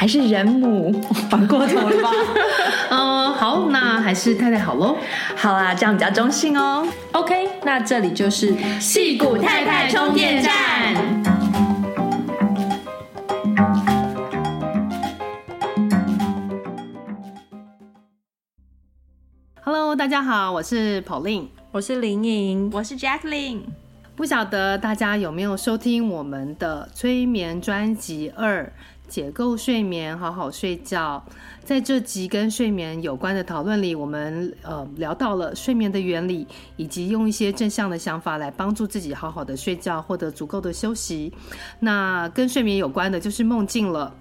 还是人母，反过头了吧？嗯，好，那还是太太好喽。好啊，这样比较中性哦。OK，那这里就是戏骨太太充电站。Hello，大家好，我是 Pauline，我是林颖，我是 Jacqueline。不晓得大家有没有收听我们的催眠专辑二？解构睡眠，好好睡觉。在这集跟睡眠有关的讨论里，我们呃聊到了睡眠的原理，以及用一些正向的想法来帮助自己好好的睡觉，获得足够的休息。那跟睡眠有关的就是梦境了。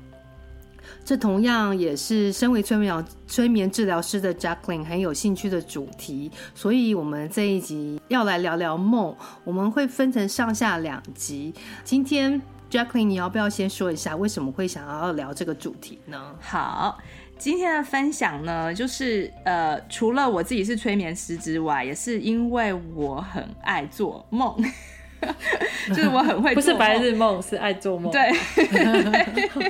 这同样也是身为催眠催眠治疗师的 Jacqueline 很有兴趣的主题，所以我们这一集要来聊聊梦。我们会分成上下两集。今天。Jacqueline，你要不要先说一下为什么会想要聊这个主题呢？好，今天的分享呢，就是呃，除了我自己是催眠师之外，也是因为我很爱做梦，就是我很会 做梦，不是白日梦，是爱做梦。对，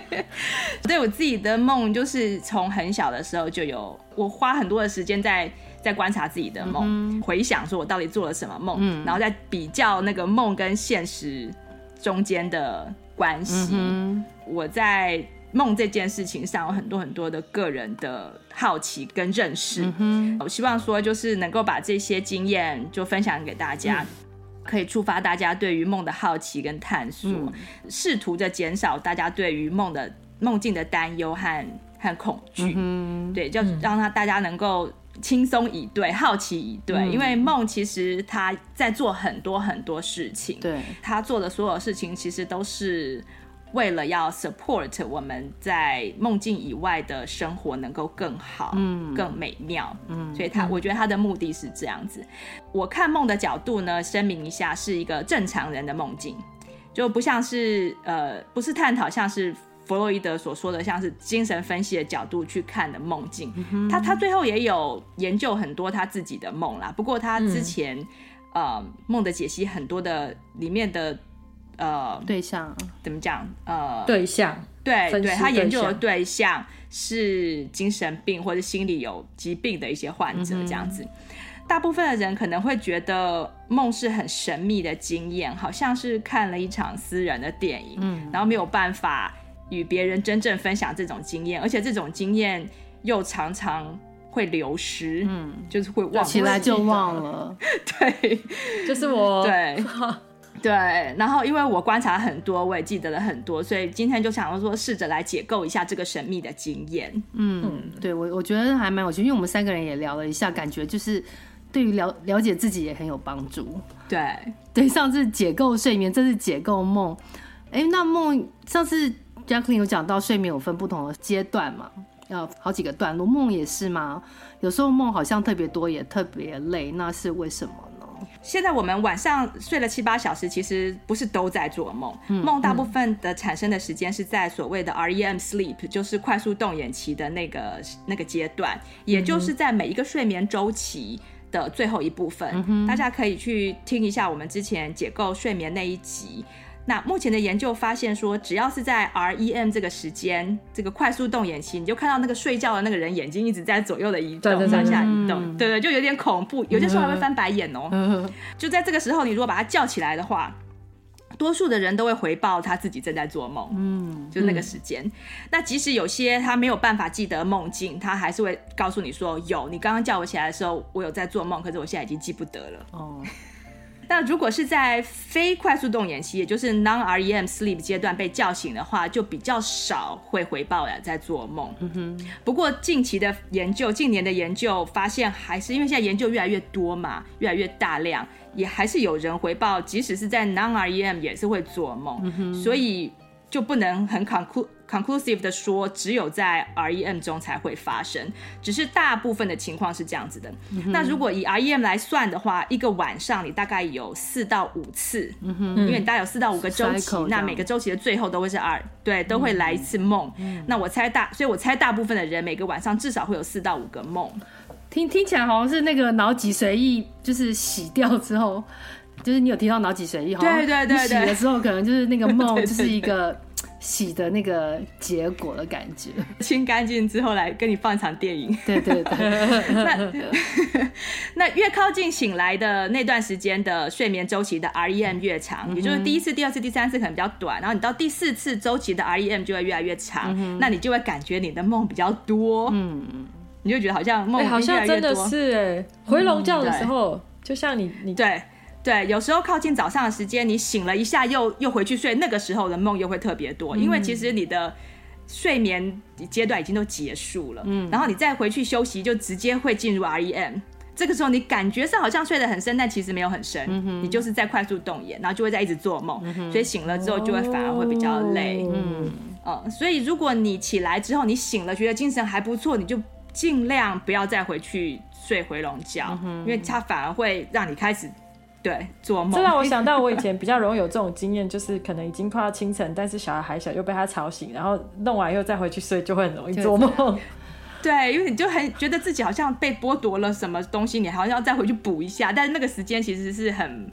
对我自己的梦，就是从很小的时候就有，我花很多的时间在在观察自己的梦，嗯、回想说我到底做了什么梦，嗯、然后再比较那个梦跟现实。中间的关系，嗯、我在梦这件事情上有很多很多的个人的好奇跟认识。嗯、我希望说，就是能够把这些经验就分享给大家，嗯、可以触发大家对于梦的好奇跟探索，试、嗯、图着减少大家对于梦的梦境的担忧和和恐惧。嗯、对，就让他大家能够。轻松以对，好奇以对，嗯、因为梦其实他在做很多很多事情，对，他做的所有事情其实都是为了要 support 我们在梦境以外的生活能够更好，嗯，更美妙，嗯，所以他我觉得他的目的是这样子。我看梦的角度呢，声明一下，是一个正常人的梦境，就不像是呃，不是探讨像是。弗洛伊德所说的，像是精神分析的角度去看的梦境，嗯、他他最后也有研究很多他自己的梦啦。不过他之前，嗯、呃，梦的解析很多的里面的呃对象怎么讲？呃，对象对对，他研究的对象是精神病或者心理有疾病的一些患者这样子。嗯、大部分的人可能会觉得梦是很神秘的经验，好像是看了一场私人的电影，嗯，然后没有办法。与别人真正分享这种经验，而且这种经验又常常会流失，嗯，就是会忘起来就忘了，对，就是我，对，对。然后因为我观察很多，我也记得了很多，所以今天就想要说，试着来解构一下这个神秘的经验。嗯，嗯对我我觉得还蛮有趣，因为我们三个人也聊了一下，感觉就是对于了了解自己也很有帮助。对，对，上次解构睡眠，这次解构梦。哎，那梦上次。Jacqueline 有讲到睡眠有分不同的阶段嘛，要好几个段落，梦也是吗？有时候梦好像特别多，也特别累，那是为什么呢？现在我们晚上睡了七八小时，其实不是都在做梦，嗯、梦大部分的产生的时间是在所谓的 REM sleep，就是快速动眼期的那个那个阶段，也就是在每一个睡眠周期的最后一部分。嗯、大家可以去听一下我们之前解构睡眠那一集。那目前的研究发现说，只要是在 REM 这个时间，这个快速动眼期，你就看到那个睡觉的那个人眼睛一直在左右的移动，上下移动，对对，就有点恐怖，有些时候还会翻白眼哦。就在这个时候，你如果把他叫起来的话，多数的人都会回报他自己正在做梦，嗯，就是那个时间。嗯、那即使有些他没有办法记得梦境，他还是会告诉你说：“有，你刚刚叫我起来的时候，我有在做梦，可是我现在已经记不得了。”哦。那如果是在非快速动眼期，也就是 non-REM sleep 阶段被叫醒的话，就比较少会回报了在做梦。不过近期的研究，近年的研究发现，还是因为现在研究越来越多嘛，越来越大量，也还是有人回报，即使是在 non-REM 也是会做梦。所以就不能很 conclude。Conclusive 的说，只有在 REM 中才会发生，只是大部分的情况是这样子的。嗯、那如果以 REM 来算的话，一个晚上你大概有四到五次，因为你大概有四到五个周期，嗯、那每个周期的最后都会是 R，对，都会来一次梦。嗯、那我猜大，所以我猜大部分的人每个晚上至少会有四到五个梦。听听起来好像是那个脑脊髓液就是洗掉之后，就是你有提到脑脊髓液，对对对对，洗了之后可能就是那个梦 就是一个。洗的那个结果的感觉，清干净之后来跟你放一场电影。对对对，那 那越靠近醒来的那段时间的睡眠周期的 REM 越长，嗯、也就是第一次、第二次、第三次可能比较短，然后你到第四次周期的 REM 就会越来越长，嗯、那你就会感觉你的梦比较多，嗯，你就觉得好像梦、欸、好像真的是哎，回笼觉的时候，嗯、就像你你对。对，有时候靠近早上的时间，你醒了一下又又回去睡，那个时候的梦又会特别多，嗯、因为其实你的睡眠阶段已经都结束了，嗯，然后你再回去休息，就直接会进入 REM。这个时候你感觉上好像睡得很深，但其实没有很深，嗯、你就是在快速动眼，然后就会在一直做梦，嗯、所以醒了之后就会反而会比较累，哦、嗯，嗯，所以如果你起来之后你醒了，觉得精神还不错，你就尽量不要再回去睡回笼觉，嗯、因为它反而会让你开始。对，做梦。这让我想到我以前比较容易有这种经验，就是可能已经快要清晨，但是小孩还小，又被他吵醒，然后弄完又再回去睡，就会很容易做梦。对，因为你就很觉得自己好像被剥夺了什么东西，你好像要再回去补一下，但是那个时间其实是很、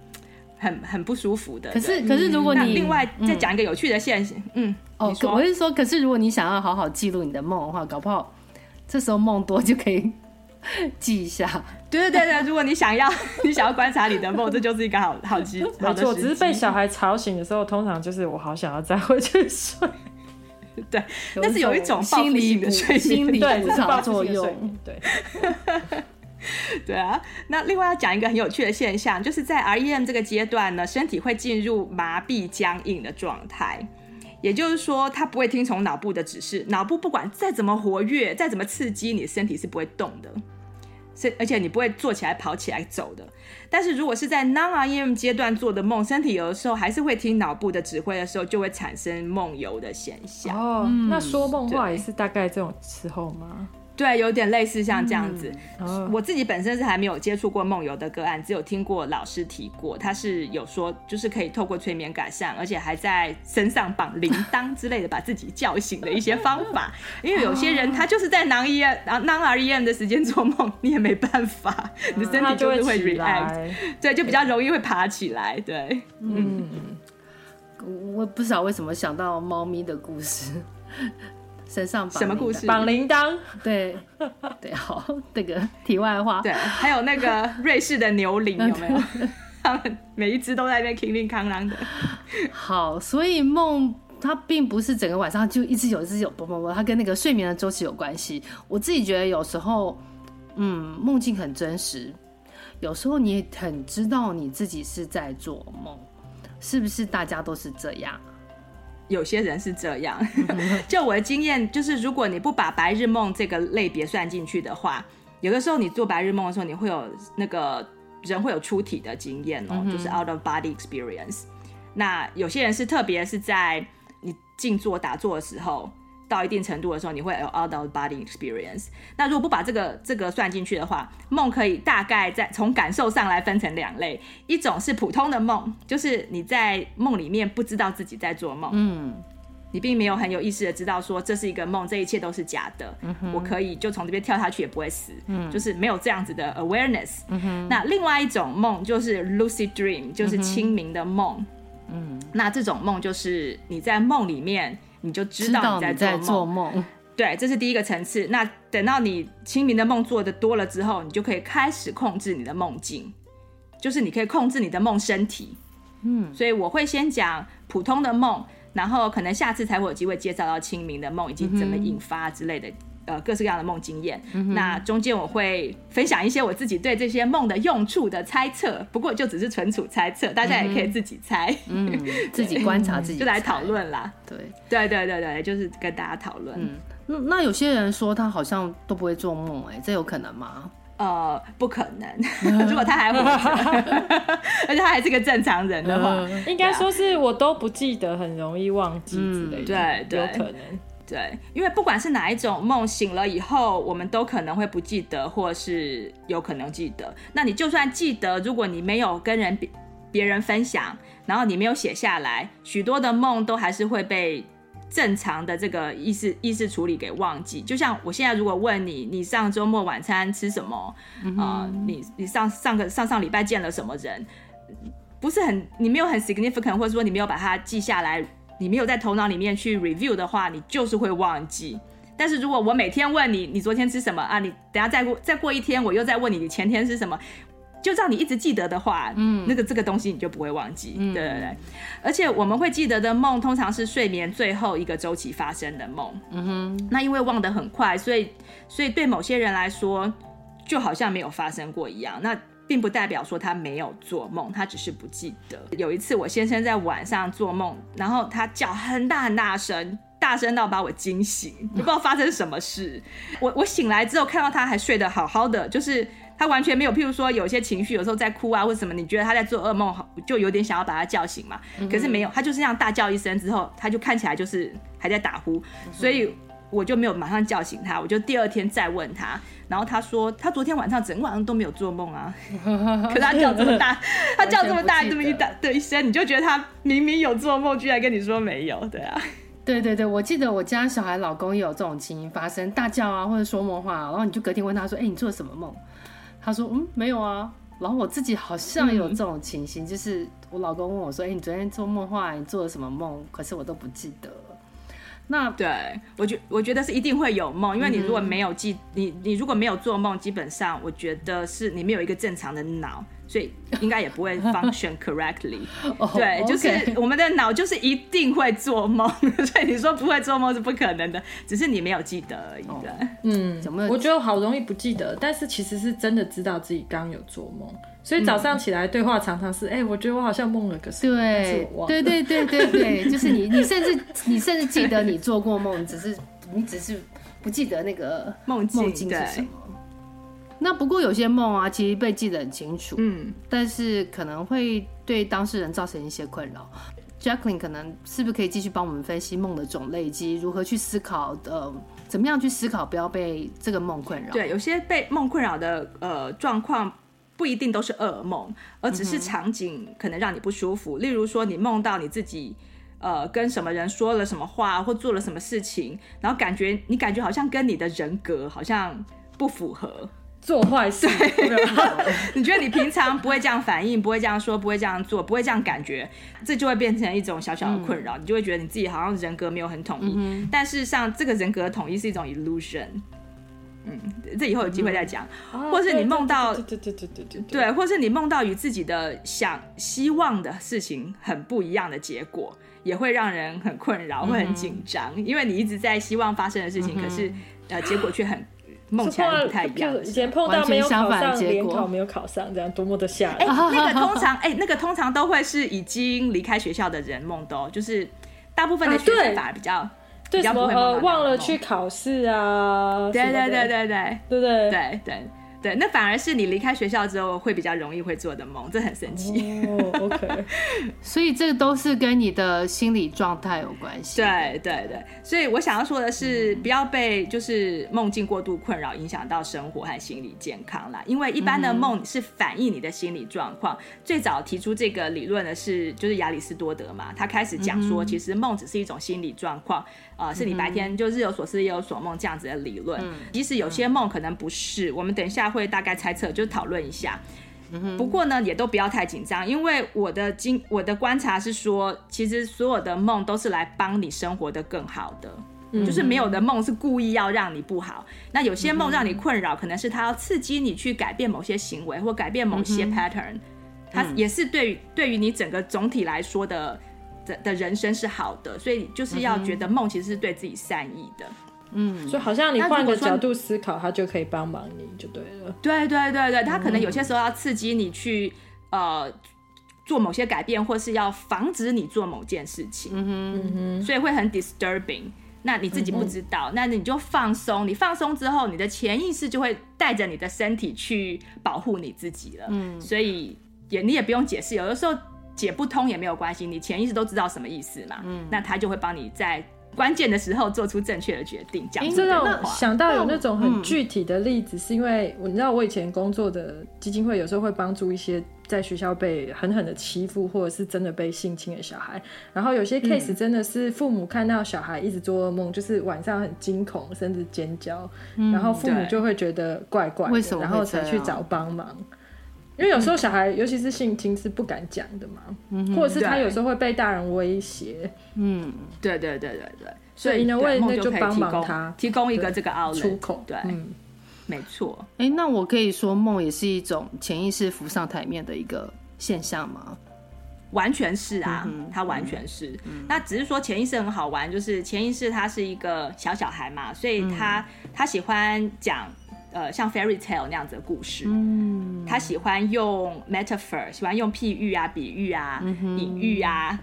很、很不舒服的。可是，可是如果你另外再讲一个有趣的现象，嗯，哦，我是说，可是如果你想要好好记录你的梦的话，搞不好这时候梦多就可以。记一下，对对对对，如果你想要，你想要观察你的梦，这就是一个好好机，没错，只是被小孩吵醒的时候，通常就是我好想要再回去睡，对，但是有一种心理的睡心理对作用，对，对啊。那另外要讲一个很有趣的现象，就是在 REM 这个阶段呢，身体会进入麻痹僵硬的状态。也就是说，它不会听从脑部的指示，脑部不管再怎么活跃，再怎么刺激，你的身体是不会动的，是而且你不会坐起来、跑起来、走的。但是如果是在 non-REM 阶段做的梦，身体有的时候还是会听脑部的指挥的时候，就会产生梦游的现象。哦，嗯、那说梦话也是大概这种时候吗？对，有点类似像这样子。嗯哦、我自己本身是还没有接触过梦游的个案，只有听过老师提过，他是有说就是可以透过催眠改善，而且还在身上绑铃铛之类的，把自己叫醒的一些方法。因为有些人他就是在 non-REM、non-REM 的时间做梦，你也没办法，你的身体就是会 react，对，就比较容易会爬起来。对，嗯，我不知道为什么想到猫咪的故事。身上绑什么故事？绑铃铛。对 对，好，那个题外话。对，还有那个 瑞士的牛铃有没有？他们每一只都在那边叮叮哐啷的。好，所以梦它并不是整个晚上就一直有一直有啵啵啵，它跟那个睡眠的周期有关系。我自己觉得有时候，嗯，梦境很真实，有时候你很知道你自己是在做梦，是不是？大家都是这样。有些人是这样，就我的经验，就是如果你不把白日梦这个类别算进去的话，有的时候你做白日梦的时候，你会有那个人会有出体的经验哦，就是 out of body experience。那有些人是特别是在你静坐打坐的时候。到一定程度的时候，你会有 out of body experience。那如果不把这个这个算进去的话，梦可以大概在从感受上来分成两类，一种是普通的梦，就是你在梦里面不知道自己在做梦，嗯，你并没有很有意识的知道说这是一个梦，这一切都是假的，嗯，我可以就从这边跳下去也不会死，嗯，就是没有这样子的 awareness，嗯，那另外一种梦就是 lucid dream，就是清明的梦，嗯，那这种梦就是你在梦里面。你就知道你在做梦，对，这是第一个层次。那等到你清明的梦做的多了之后，你就可以开始控制你的梦境，就是你可以控制你的梦身体。嗯，所以我会先讲普通的梦，然后可能下次才会有机会介绍到清明的梦以及怎么引发之类的。呃，各式各样的梦经验，嗯、那中间我会分享一些我自己对这些梦的用处的猜测，不过就只是纯属猜测，大家也可以自己猜，嗯，自己观察自己，就来讨论啦。对，对，对，对，对，就是跟大家讨论。嗯，那有些人说他好像都不会做梦，哎，这有可能吗？呃，不可能，如果他还活着，而且他还是个正常人的话，呃、应该说是我都不记得，很容易忘记之类的，嗯、对，对，有可能。对，因为不管是哪一种梦，醒了以后，我们都可能会不记得，或是有可能记得。那你就算记得，如果你没有跟人别别人分享，然后你没有写下来，许多的梦都还是会被正常的这个意识意识处理给忘记。就像我现在如果问你，你上周末晚餐吃什么？啊、嗯呃，你你上上个上上礼拜见了什么人？不是很，你没有很 significant，或者说你没有把它记下来。你没有在头脑里面去 review 的话，你就是会忘记。但是如果我每天问你，你昨天吃什么啊？你等下再过再过一天，我又再问你，你前天吃什么？就让你一直记得的话，嗯，那个这个东西你就不会忘记。嗯，对对对。而且我们会记得的梦，通常是睡眠最后一个周期发生的梦。嗯哼。那因为忘得很快，所以所以对某些人来说，就好像没有发生过一样。那并不代表说他没有做梦，他只是不记得。有一次我先生在晚上做梦，然后他叫很大很大声，大声到把我惊醒，不知道发生什么事。我我醒来之后看到他还睡得好好的，就是他完全没有，譬如说有些情绪，有时候在哭啊或者什么，你觉得他在做噩梦，就有点想要把他叫醒嘛。可是没有，他就是这样大叫一声之后，他就看起来就是还在打呼，所以我就没有马上叫醒他，我就第二天再问他。然后他说，他昨天晚上整晚上都没有做梦啊，可他叫这么大，他叫这么大这么一大的一声，你就觉得他明明有做梦，居然跟你说没有，对啊，对对对，我记得我家小孩老公也有这种情形发生，大叫啊或者说梦话，然后你就隔天问他说，哎，你做了什么梦？他说，嗯，没有啊。然后我自己好像有这种情形，嗯、就是我老公问我说，哎，你昨天做梦话，你做了什么梦？可是我都不记得。那对。我觉我觉得是一定会有梦，因为你如果没有记、嗯、你你如果没有做梦，基本上我觉得是你没有一个正常的脑，所以应该也不会 function correctly。对，就是我们的脑就是一定会做梦，所以你说不会做梦是不可能的，只是你没有记得而已的。嗯，怎么？我觉得好容易不记得，但是其实是真的知道自己刚刚有做梦。所以早上起来对话常常是，哎、嗯欸，我觉得我好像梦了个什么，对，对对对对对，就是你你甚至你甚至记得你做过梦，只是你只是不记得那个梦境是什么。那不过有些梦啊，其实被记得很清楚，嗯，但是可能会对当事人造成一些困扰。Jacqueline 可能是不是可以继续帮我们分析梦的种类以及如何去思考的，怎么样去思考不要被这个梦困扰？对，有些被梦困扰的呃状况。不一定都是噩梦，而只是场景可能让你不舒服。嗯、例如说，你梦到你自己，呃，跟什么人说了什么话，或做了什么事情，然后感觉你感觉好像跟你的人格好像不符合，做坏事。你觉得你平常不会这样反应，不会这样说，不会这样做，不会这样感觉，这就会变成一种小小的困扰。嗯、你就会觉得你自己好像人格没有很统一，嗯、但事实上，这个人格的统一是一种 illusion。嗯，这以后有机会再讲，嗯、或是你梦到，对对对对对对，对，或是你梦到与自己的想希望的事情很不一样的结果，也会让人很困扰，嗯、会很紧张，因为你一直在希望发生的事情，嗯、可是呃结果却很梦起来不太一样。以前碰到没有考上，联考没有考上，这样多么的吓人。哎、欸，那个通常，哎、欸，那个通常都会是已经离开学校的人梦到，就是大部分的学生反而比较。啊对什么呃忘了去考试啊？对对对对对对对对对对。那反而是你离开学校之后会比较容易会做的梦，这很神奇。哦，OK，所以这个都是跟你的心理状态有关系。对对对，所以我想要说的是，不要被就是梦境过度困扰影响到生活和心理健康啦。因为一般的梦是反映你的心理状况。最早提出这个理论的是就是亚里士多德嘛，他开始讲说，其实梦只是一种心理状况，呃，是你白天就日有所思夜有所梦这样子的理论。即使有些梦可能不是，我们等一下。会大概猜测，就是讨论一下。不过呢，也都不要太紧张，因为我的经我的观察是说，其实所有的梦都是来帮你生活得更好的，就是没有的梦是故意要让你不好。那有些梦让你困扰，可能是他要刺激你去改变某些行为或改变某些 pattern。它也是对于对于你整个总体来说的的的人生是好的，所以就是要觉得梦其实是对自己善意的。嗯，所以好像你换个角度思考，他就可以帮忙你就对了。对对对对，它可能有些时候要刺激你去呃做某些改变，或是要防止你做某件事情。嗯哼，嗯哼，所以会很 disturbing。那你自己不知道，嗯、那你就放松。你放松之后，你的潜意识就会带着你的身体去保护你自己了。嗯，所以也你也不用解释，有的时候解不通也没有关系，你潜意识都知道什么意思嘛。嗯，那他就会帮你在关键的时候做出正确的决定。讲这种话，想到有那种很具体的例子，是因为我你知道我以前工作的基金会有时候会帮助一些。在学校被狠狠的欺负，或者是真的被性侵的小孩，然后有些 case 真的是父母看到小孩一直做噩梦，嗯、就是晚上很惊恐，甚至尖叫，嗯、然后父母就会觉得怪怪的，然后才去找帮忙。因为有时候小孩，嗯、尤其是性侵，是不敢讲的嘛，嗯、或者是他有时候会被大人威胁。嗯，对对对对对，所以呢，为那就帮忙他提供一个这个 outlet 出口，对。嗯没错，哎、欸，那我可以说梦也是一种潜意识浮上台面的一个现象吗？完全是啊，嗯、哼它完全是。嗯、那只是说潜意识很好玩，就是潜意识他是一个小小孩嘛，所以他、嗯、他喜欢讲呃像 fairy tale 那样子的故事，嗯，他喜欢用 metaphor，喜欢用譬喻啊、比喻啊、隐、喻啊，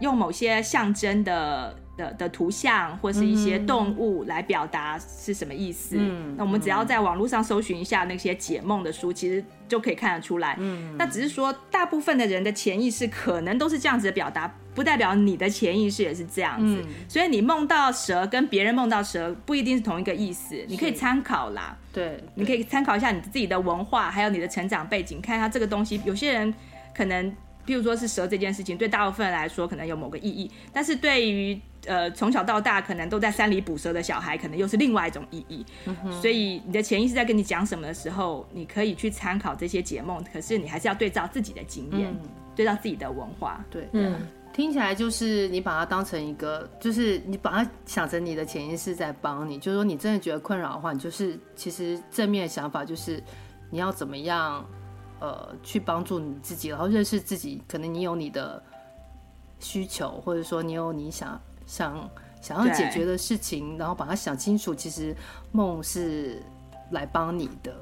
用某些象征的。的的图像或是一些动物来表达是什么意思？嗯，那我们只要在网络上搜寻一下那些解梦的书，其实就可以看得出来。嗯，那只是说大部分的人的潜意识可能都是这样子的表达，不代表你的潜意识也是这样子。嗯，所以你梦到蛇跟别人梦到蛇不一定是同一个意思，你可以参考啦。对，你可以参考一下你自己的文化，还有你的成长背景，看一下这个东西。有些人可能，譬如说是蛇这件事情，对大部分人来说可能有某个意义，但是对于呃，从小到大可能都在山里捕蛇的小孩，可能又是另外一种意义。嗯、所以你的潜意识在跟你讲什么的时候，你可以去参考这些解梦，可是你还是要对照自己的经验，嗯、对照自己的文化。对，嗯，听起来就是你把它当成一个，就是你把它想成你的潜意识在帮你。就是说，你真的觉得困扰的话，你就是其实正面的想法就是你要怎么样，呃，去帮助你自己，然后认识自己。可能你有你的需求，或者说你有你想。想想要解决的事情，然后把它想清楚。其实梦是来帮你的，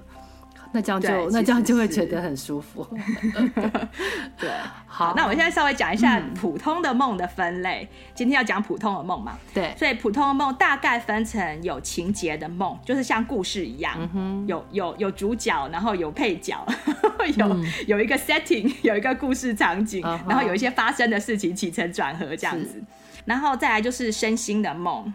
那这样就对那这样就会觉得很舒服。对，好，那我现在稍微讲一下普通的梦的分类。嗯、今天要讲普通的梦嘛？对，所以普通的梦大概分成有情节的梦，就是像故事一样，嗯、有有有主角，然后有配角，有、嗯、有一个 setting，有一个故事场景，嗯、然后有一些发生的事情起承转合这样子。然后再来就是身心的梦，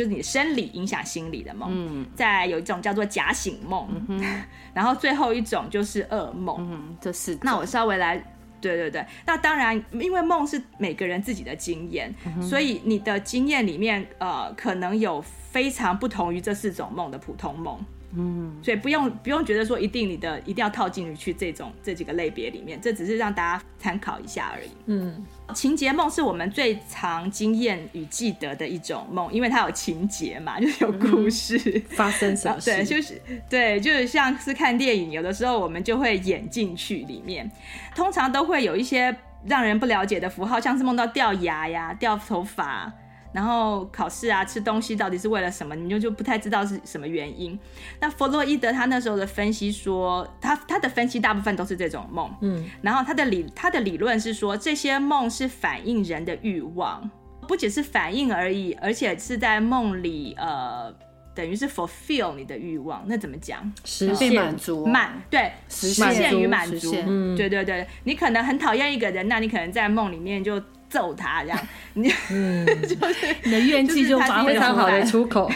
就是你生理影响心理的梦。嗯，再有一种叫做假醒梦，嗯、然后最后一种就是噩梦。嗯，这是那我稍微来，对对对。那当然，因为梦是每个人自己的经验，嗯、所以你的经验里面，呃，可能有非常不同于这四种梦的普通梦。嗯，所以不用不用觉得说一定你的一定要套进去这种这几个类别里面，这只是让大家参考一下而已。嗯，情节梦是我们最常经验与记得的一种梦，因为它有情节嘛，就是有故事、嗯、发生什么事。对，就是对，就是像是看电影，有的时候我们就会演进去里面，通常都会有一些让人不了解的符号，像是梦到掉牙呀、掉头发。然后考试啊，吃东西到底是为了什么？你就就不太知道是什么原因。那弗洛伊德他那时候的分析说，他他的分析大部分都是这种梦，嗯，然后他的理他的理论是说，这些梦是反映人的欲望，不只是反映而已，而且是在梦里呃，等于是 fulfill 你的欲望。那怎么讲？实现满足满对，实现与满足，嗯，对对对。你可能很讨厌一个人，那你可能在梦里面就。揍他这样，你嗯，就是你的怨气就发挥非常好的出口，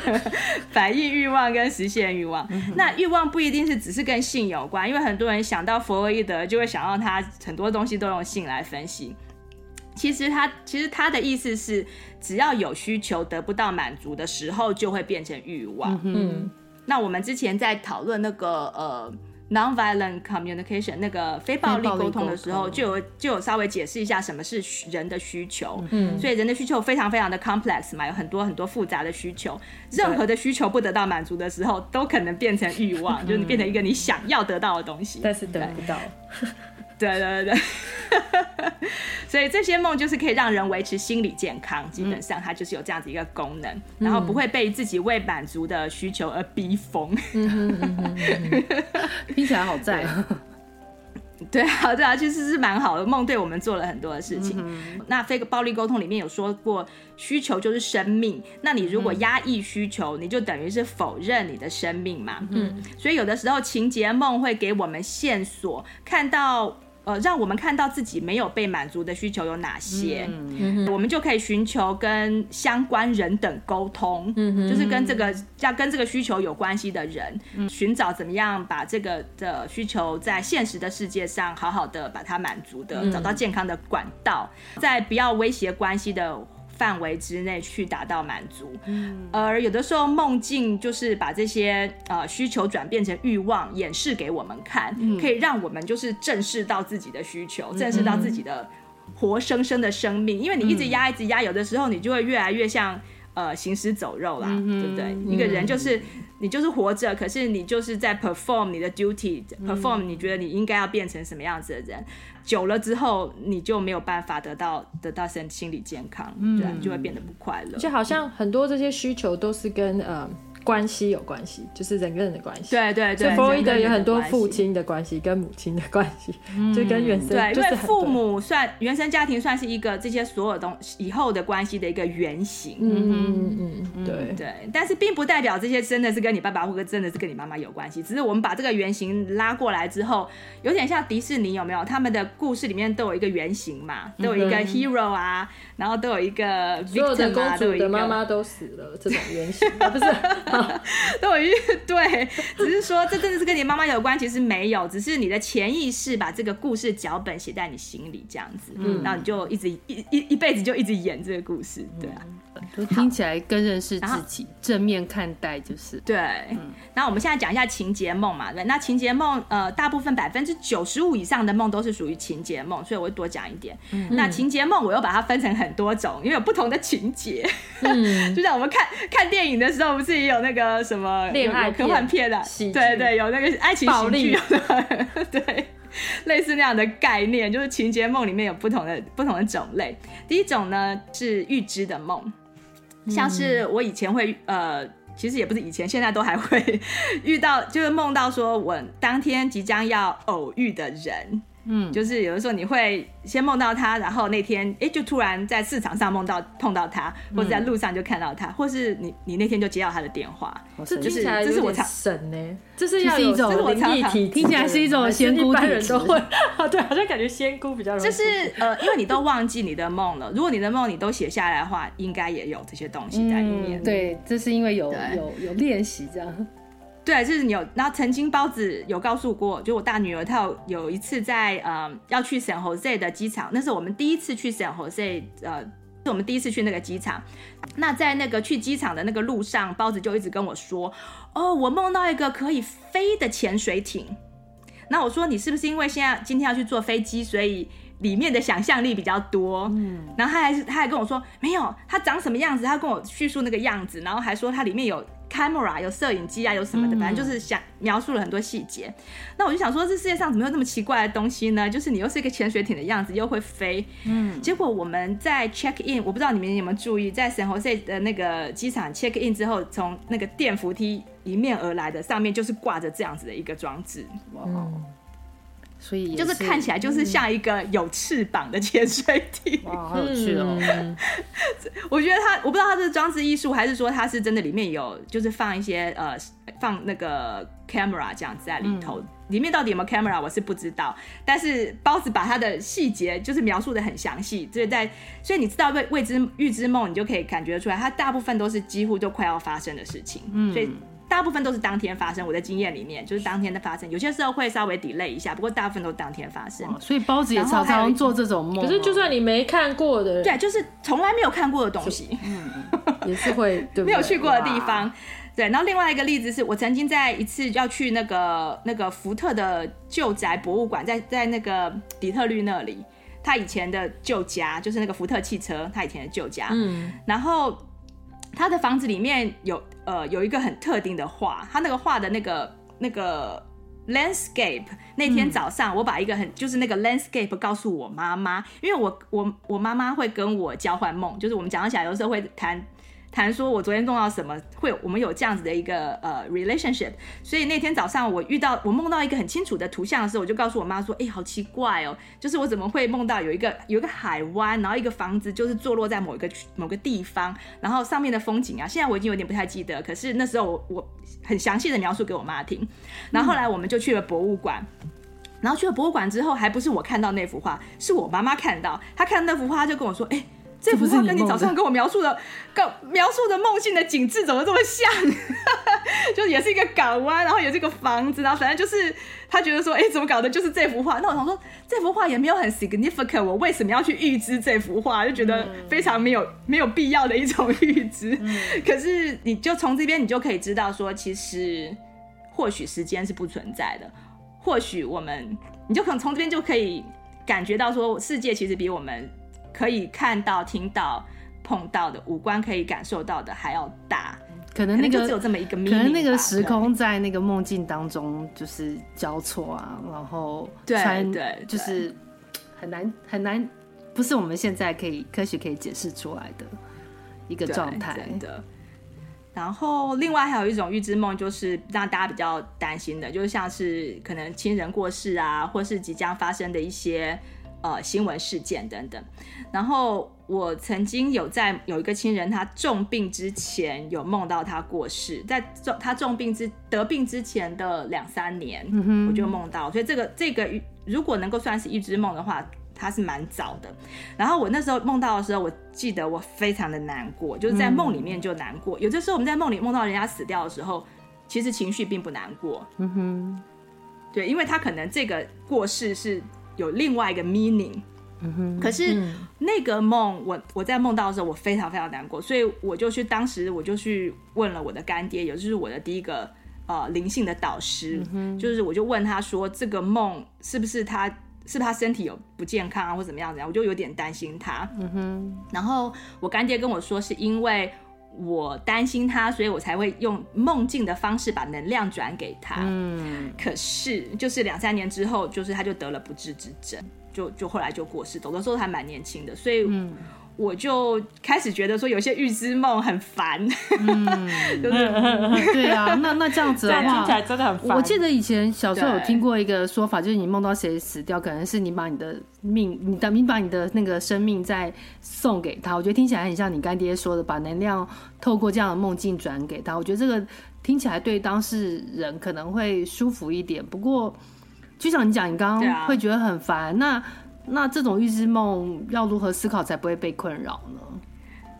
反映欲望跟实现欲望。嗯、那欲望不一定是只是跟性有关，因为很多人想到弗洛伊德就会想到他很多东西都用性来分析。其实他其实他的意思是，只要有需求得不到满足的时候，就会变成欲望。嗯，那我们之前在讨论那个呃。Non-violent communication 那个非暴力沟通的时候，就有就有稍微解释一下什么是人的需求。嗯，所以人的需求非常非常的 complex 嘛，有很多很多复杂的需求。任何的需求不得到满足的时候，都可能变成欲望，就是变成一个你想要得到的东西，但是得不到。对对对。所以这些梦就是可以让人维持心理健康，基本上它就是有这样子一个功能，嗯、然后不会被自己未满足的需求而逼疯。听起来好赞。对啊，对啊，其实是蛮好的。梦对我们做了很多的事情。嗯、那非暴力沟通里面有说过，需求就是生命。那你如果压抑需求，嗯、你就等于是否认你的生命嘛。嗯，所以有的时候情节梦会给我们线索，看到。呃，让我们看到自己没有被满足的需求有哪些，嗯、我们就可以寻求跟相关人等沟通，嗯、就是跟这个要跟这个需求有关系的人，寻、嗯、找怎么样把这个的需求在现实的世界上好好的把它满足的，嗯、找到健康的管道，在不要威胁关系的范围之内去达到满足，嗯，而有的时候梦境就是把这些呃需求转变成欲望，演示给我们看，嗯，可以让我们就是正视到自己的需求，嗯，正视到自己的活生生的生命，因为你一直压一直压，有的时候你就会越来越像呃行尸走肉啦，嗯，对不对？一个人就是你就是活着，可是你就是在 perform 你的 duty，perform 你觉得你应该要变成什么样子的人。久了之后，你就没有办法得到得到身心理健康，嗯，对，你就会变得不快乐。就好像很多这些需求都是跟呃。关系有关系，就是人跟人的关系。对对对，所以弗洛伊德有很多父亲的关系跟母亲的关系，嗯、就跟原生。对，就是因为父母算原生家庭算是一个这些所有东西以后的关系的一个原型。嗯嗯嗯，对对。但是并不代表这些真的是跟你爸爸或者真的是跟你妈妈有关系，只是我们把这个原型拉过来之后，有点像迪士尼有没有？他们的故事里面都有一个原型嘛，都有一个 hero 啊，然后都有一个 victim 啊，所有的公主的妈妈都死了，这种原型啊，不是。对，只是说这真的是跟你妈妈有关，其实没有，只是你的潜意识把这个故事脚本写在你心里这样子，嗯，然后你就一直一一一辈子就一直演这个故事，对啊，都听起来更认识自己，正面看待就是。对。那我们现在讲一下情节梦嘛，对，那情节梦呃，大部分百分之九十五以上的梦都是属于情节梦，所以我会多讲一点。那情节梦我又把它分成很多种，因为有不同的情节，嗯，就像我们看看电影的时候，不是也有那个什么恋爱科幻片啊，对对，有那个爱情喜剧，对，类似那样的概念，就是情节梦里面有不同的不同的种类。第一种呢是预知的梦，像是我以前会呃，其实也不是以前，现在都还会 遇到，就是梦到说我当天即将要偶遇的人。嗯，就是有的时候你会先梦到他，然后那天哎、欸，就突然在市场上梦到碰到他，或者在路上就看到他，或是你你那天就接到他的电话，这听起来有点神呢。这是要一种灵异体，听起来是一种仙姑的人都会啊。对，好像感觉仙姑比较容易。就是呃，因为你都忘记你的梦了，如果你的梦你都写下来的话，应该也有这些东西在里面。嗯、对，这是因为有有有练习这样。对，就是你有，然后曾经包子有告诉过，就我大女儿她有有一次在呃要去 San Jose 的机场，那是我们第一次去 San Jose，呃，是我们第一次去那个机场。那在那个去机场的那个路上，包子就一直跟我说，哦，我梦到一个可以飞的潜水艇。那我说你是不是因为现在今天要去坐飞机，所以里面的想象力比较多？嗯，然后他还是他还跟我说没有，他长什么样子？他跟我叙述那个样子，然后还说它里面有。Camera 有摄影机啊，有什么的，反正就是想描述了很多细节。嗯、那我就想说，这世界上怎么有那么奇怪的东西呢？就是你又是一个潜水艇的样子，又会飞。嗯。结果我们在 check in，我不知道你们有没有注意，在 San Jose 的那个机场 check in 之后，从那个电扶梯迎面而来的上面就是挂着这样子的一个装置。哇。嗯所以就是看起来就是像一个有翅膀的潜水艇，嗯，哇，好有趣哦！我觉得它，我不知道它是装置艺术，还是说它是真的里面有，就是放一些呃，放那个 camera 这样子在里头，嗯、里面到底有没有 camera 我是不知道。但是包子把它的细节就是描述的很详细，所以在所以你知道未未知预知梦，你就可以感觉出来，它大部分都是几乎都快要发生的事情，嗯，所以。大部分都是当天发生，我的经验里面就是当天的发生，有些时候会稍微 delay 一下，不过大部分都是当天发生。所以包子也常常做这种梦。可是就算你没看过的，对，就是从来没有看过的东西，嗯，也是会 对对没有去过的地方。对，然后另外一个例子是我曾经在一次要去那个那个福特的旧宅博物馆，在在那个底特律那里，他以前的旧家就是那个福特汽车，他以前的旧家，嗯，然后。他的房子里面有呃有一个很特定的画，他那个画的那个那个 landscape 那天早上，我把一个很就是那个 landscape 告诉我妈妈，因为我我我妈妈会跟我交换梦，就是我们讲起来有时候会谈。谈说，我昨天梦到什么？会我们有这样子的一个呃 relationship，所以那天早上我遇到我梦到一个很清楚的图像的时候，我就告诉我妈说：“哎、好奇怪哦，就是我怎么会梦到有一个有一个海湾，然后一个房子就是坐落在某一个某个地方，然后上面的风景啊，现在我已经有点不太记得，可是那时候我我很详细的描述给我妈听，然后后来我们就去了博物馆，然后去了博物馆之后，还不是我看到那幅画，是我妈妈看到，她看到那幅画，就跟我说：“哎、”这幅画跟你早上跟我描述的，跟描述的梦境的景致怎么这么像？就也是一个港湾，然后也是一个房子，然后反正就是他觉得说，哎，怎么搞的？就是这幅画。那我想说，这幅画也没有很 significant，我为什么要去预知这幅画？就觉得非常没有没有必要的一种预知。可是你就从这边你就可以知道说，其实或许时间是不存在的，或许我们你就可能从这边就可以感觉到说，世界其实比我们。可以看到、听到、碰到的五官可以感受到的还要大，可能那个只有这么一个，可能那个时空在那个梦境当中就是交错啊，然后对对，就是很难很难，不是我们现在可以科学可以解释出来的一个状态的。然后另外还有一种预知梦，就是让大家比较担心的，就是像是可能亲人过世啊，或是即将发生的一些。呃，新闻事件等等，然后我曾经有在有一个亲人，他重病之前有梦到他过世，在重他重病之得病之前的两三年，嗯，我就梦到，所以这个这个如果能够算是预知梦的话，它是蛮早的。然后我那时候梦到的时候，我记得我非常的难过，就是在梦里面就难过。嗯、有的时候我们在梦里梦到人家死掉的时候，其实情绪并不难过，嗯哼，对，因为他可能这个过世是。有另外一个 meaning，嗯哼，可是那个梦，我我在梦到的时候，我非常非常难过，所以我就去，当时我就去问了我的干爹，也就是我的第一个呃灵性的导师，嗯，就是我就问他说，这个梦是不是他是不是他身体有不健康啊，或怎么样子，我就有点担心他，嗯哼，然后我干爹跟我说，是因为。我担心他，所以我才会用梦境的方式把能量转给他。嗯，可是就是两三年之后，就是他就得了不治之症，就就后来就过世，走的时候还蛮年轻的，所以。嗯我就开始觉得说有些预知梦很烦，嗯，就是对啊，那那这样子的话，听起来真的很烦。我记得以前小时候有听过一个说法，就是你梦到谁死掉，可能是你把你的命，你的你把你的那个生命再送给他。我觉得听起来很像你干爹说的，把能量透过这样的梦境转给他。我觉得这个听起来对当事人可能会舒服一点。不过，就像你讲，你刚刚会觉得很烦，那。那这种预知梦要如何思考才不会被困扰呢？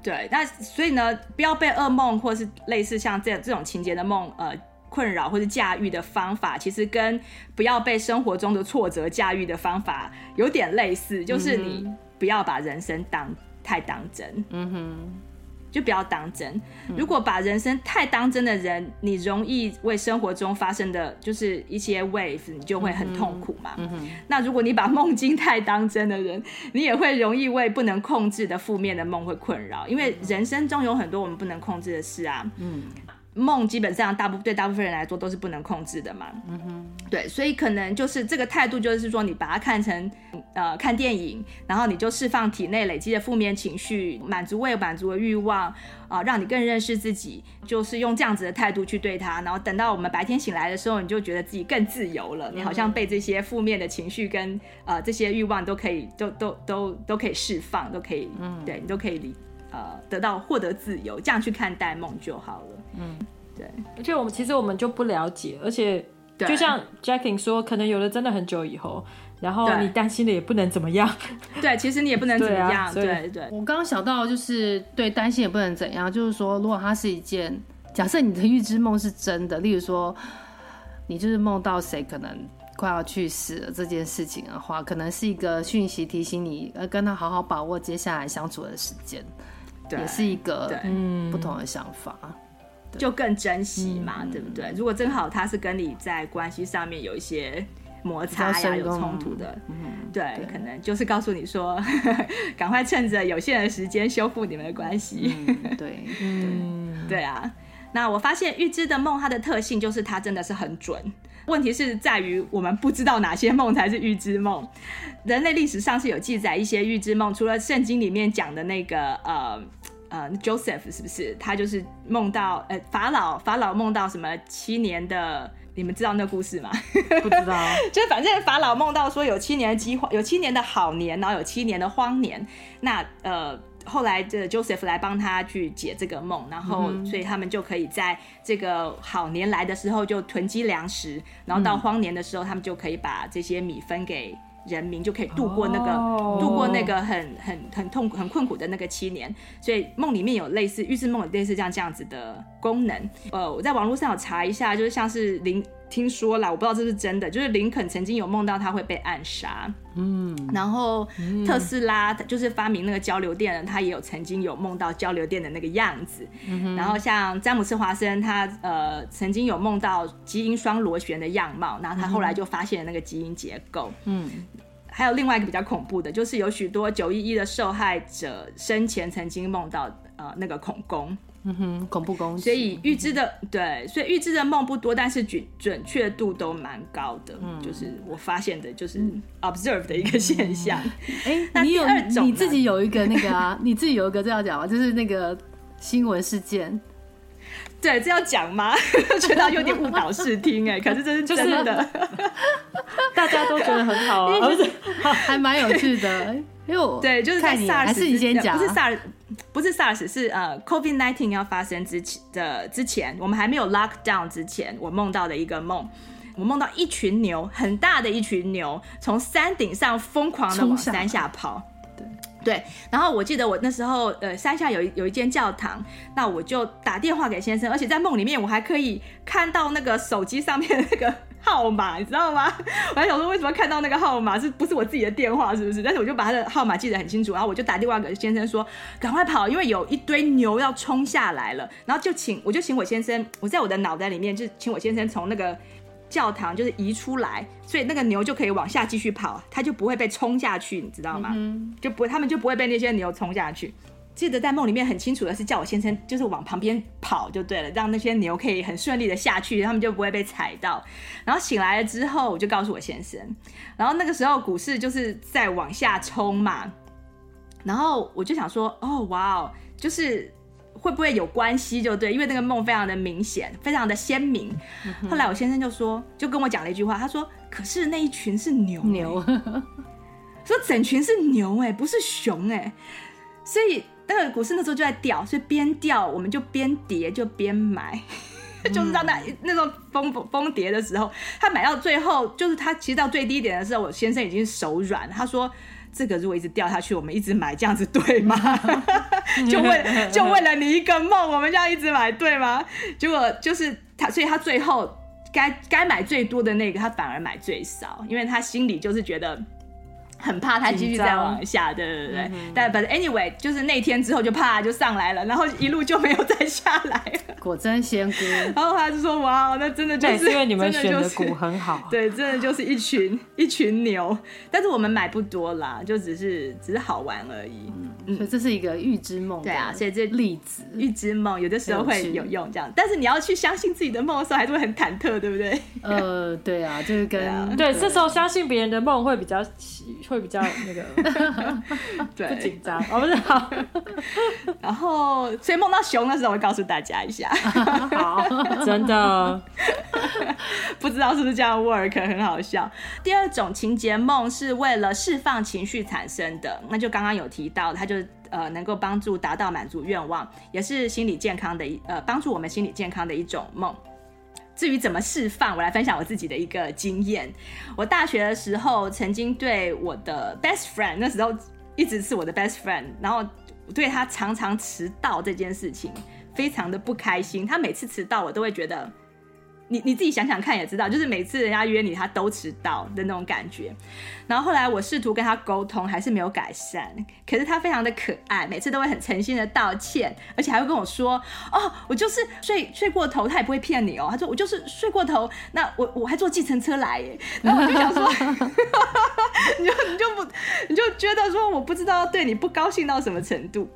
对，那所以呢，不要被噩梦或是类似像这这种情节的梦呃困扰或是驾驭的方法，其实跟不要被生活中的挫折驾驭的方法有点类似，就是你不要把人生当太当真。嗯哼。就不要当真。如果把人生太当真的人，你容易为生活中发生的就是一些 waves，你就会很痛苦嘛。嗯嗯、那如果你把梦境太当真的人，你也会容易为不能控制的负面的梦会困扰，因为人生中有很多我们不能控制的事啊。嗯。梦基本上大部对大部分人来说都是不能控制的嘛，嗯哼，对，所以可能就是这个态度，就是说你把它看成呃看电影，然后你就释放体内累积的负面情绪，满足未满足的欲望啊、呃，让你更认识自己，就是用这样子的态度去对他，然后等到我们白天醒来的时候，你就觉得自己更自由了，你好像被这些负面的情绪跟呃这些欲望都可以都都都都可以释放，都可以，嗯，对你都可以理。呃，得到获得自由，这样去看待梦就好了。嗯，对。而且我们其实我们就不了解，而且就像 Jacqueline 说，可能有的真的很久以后，然后你担心的也不能怎么样。对，其实你也不能怎么样。对、啊、对，对。我刚刚想到就是对担心也不能怎样，就是说，如果它是一件假设你的预知梦是真的，例如说你就是梦到谁可能快要去世了这件事情的话，可能是一个讯息提醒你，呃，跟他好好把握接下来相处的时间。也是一个嗯不同的想法，就更珍惜嘛，嗯、对不对？如果正好他是跟你在关系上面有一些摩擦呀、有冲突的，嗯，对，对可能就是告诉你说，赶快趁着有限的时间修复你们的关系。嗯、对，嗯，对啊。那我发现预知的梦，它的特性就是它真的是很准。问题是在于我们不知道哪些梦才是预知梦。人类历史上是有记载一些预知梦，除了圣经里面讲的那个呃呃 Joseph 是不是？他就是梦到呃法老，法老梦到什么七年的？你们知道那个故事吗？不知道。就是反正法老梦到说有七年的饥荒，有七年的好年，然后有七年的荒年。那呃。后来，这 Joseph 来帮他去解这个梦，然后，所以他们就可以在这个好年来的时候就囤积粮食，然后到荒年的时候，他们就可以把这些米分给人民，就可以度过那个、哦、度过那个很很很痛苦、很困苦的那个七年。所以梦里面有类似预示梦，有类似这样这样子的功能。呃，我在网络上有查一下，就是像是林。听说啦，我不知道这是真的。就是林肯曾经有梦到他会被暗杀，嗯，然后特斯拉就是发明那个交流电的，他也有曾经有梦到交流电的那个样子。嗯、然后像詹姆斯华生，他呃曾经有梦到基因双螺旋的样貌，然后他后来就发现了那个基因结构。嗯，还有另外一个比较恐怖的，就是有许多九一一的受害者生前曾经梦到呃那个恐攻。嗯哼，恐怖攻击。所以预知的、嗯、对，所以预知的梦不多，但是准准确度都蛮高的。嗯，就是我发现的，就是 observe 的一个现象。哎、嗯，那你有你自己有一个那个啊，你自己有一个这样讲吗？就是那个新闻事件。对，这要讲吗？觉得有点误导视听哎，可是这是真的，大家都觉得很好啊，还蛮有趣的。因为我对，就是在 SARS 还是你先讲，不是 SARS。不是 SARS，是呃，COVID nineteen 要发生之前的之前，我们还没有 lock down 之前，我梦到的一个梦，我梦到一群牛，很大的一群牛，从山顶上疯狂的往山下跑。对对，然后我记得我那时候呃，山下有一有一间教堂，那我就打电话给先生，而且在梦里面我还可以看到那个手机上面那个。号码你知道吗？我还想说为什么看到那个号码是不是我自己的电话是不是？但是我就把他的号码记得很清楚，然后我就打电话给先生说赶快跑，因为有一堆牛要冲下来了。然后就请我就请我先生，我在我的脑袋里面就请我先生从那个教堂就是移出来，所以那个牛就可以往下继续跑，它就不会被冲下去，你知道吗？嗯、就不会他们就不会被那些牛冲下去。记得在梦里面很清楚的是叫我先生就是往旁边跑就对了，让那些牛可以很顺利的下去，他们就不会被踩到。然后醒来了之后，我就告诉我先生，然后那个时候股市就是在往下冲嘛，然后我就想说，哦，哇哦，就是会不会有关系就对，因为那个梦非常的明显，非常的鲜明。后来我先生就说，就跟我讲了一句话，他说：“可是那一群是牛，牛，说整群是牛哎，不是熊哎，所以。”那个股市那时候就在掉，所以边掉我们就边跌就边买，嗯、就是让那那种疯疯跌的时候，他买到最后就是他其实到最低点的时候，我先生已经手软，他说这个如果一直掉下去，我们一直买这样子对吗？就为 就为了你一个梦，我们这样一直买对吗？结果就是他，所以他最后该该买最多的那个，他反而买最少，因为他心里就是觉得。很怕它继续再往下，对对对，嗯、但 but anyway，就是那天之后就啪就上来了，然后一路就没有再下来了。果真仙姑，然后他就说哇，那真的就是，是因为你们选的股很好，对，真的就是一群一群牛，但是我们买不多啦，就只是只是好玩而已。嗯，所以这是一个预知梦，对啊，所以这例子。预知梦有的时候会有用，这样，但是你要去相信自己的梦的时候，还是会很忐忑，对不对？呃，对啊，就是跟对，这时候相信别人的梦会比较。会比较那个，对，不紧张，哦不是好。然后，所以梦到熊的时候，我会告诉大家一下。好，真的，不知道是不是这样 work，很好笑。第二种情节梦是为了释放情绪产生的，那就刚刚有提到，它就呃能够帮助达到满足愿望，也是心理健康的一呃帮助我们心理健康的一种梦。至于怎么释放，我来分享我自己的一个经验。我大学的时候，曾经对我的 best friend，那时候一直是我的 best friend，然后对他常常迟到这件事情非常的不开心。他每次迟到，我都会觉得。你你自己想想看也知道，就是每次人家约你，他都迟到的那种感觉。然后后来我试图跟他沟通，还是没有改善。可是他非常的可爱，每次都会很诚心的道歉，而且还会跟我说：“哦，我就是睡睡过头。”他也不会骗你哦，他说：“我就是睡过头。”那我我还坐计程车来耶。然后我就想说，你就你就不你就觉得说，我不知道对你不高兴到什么程度。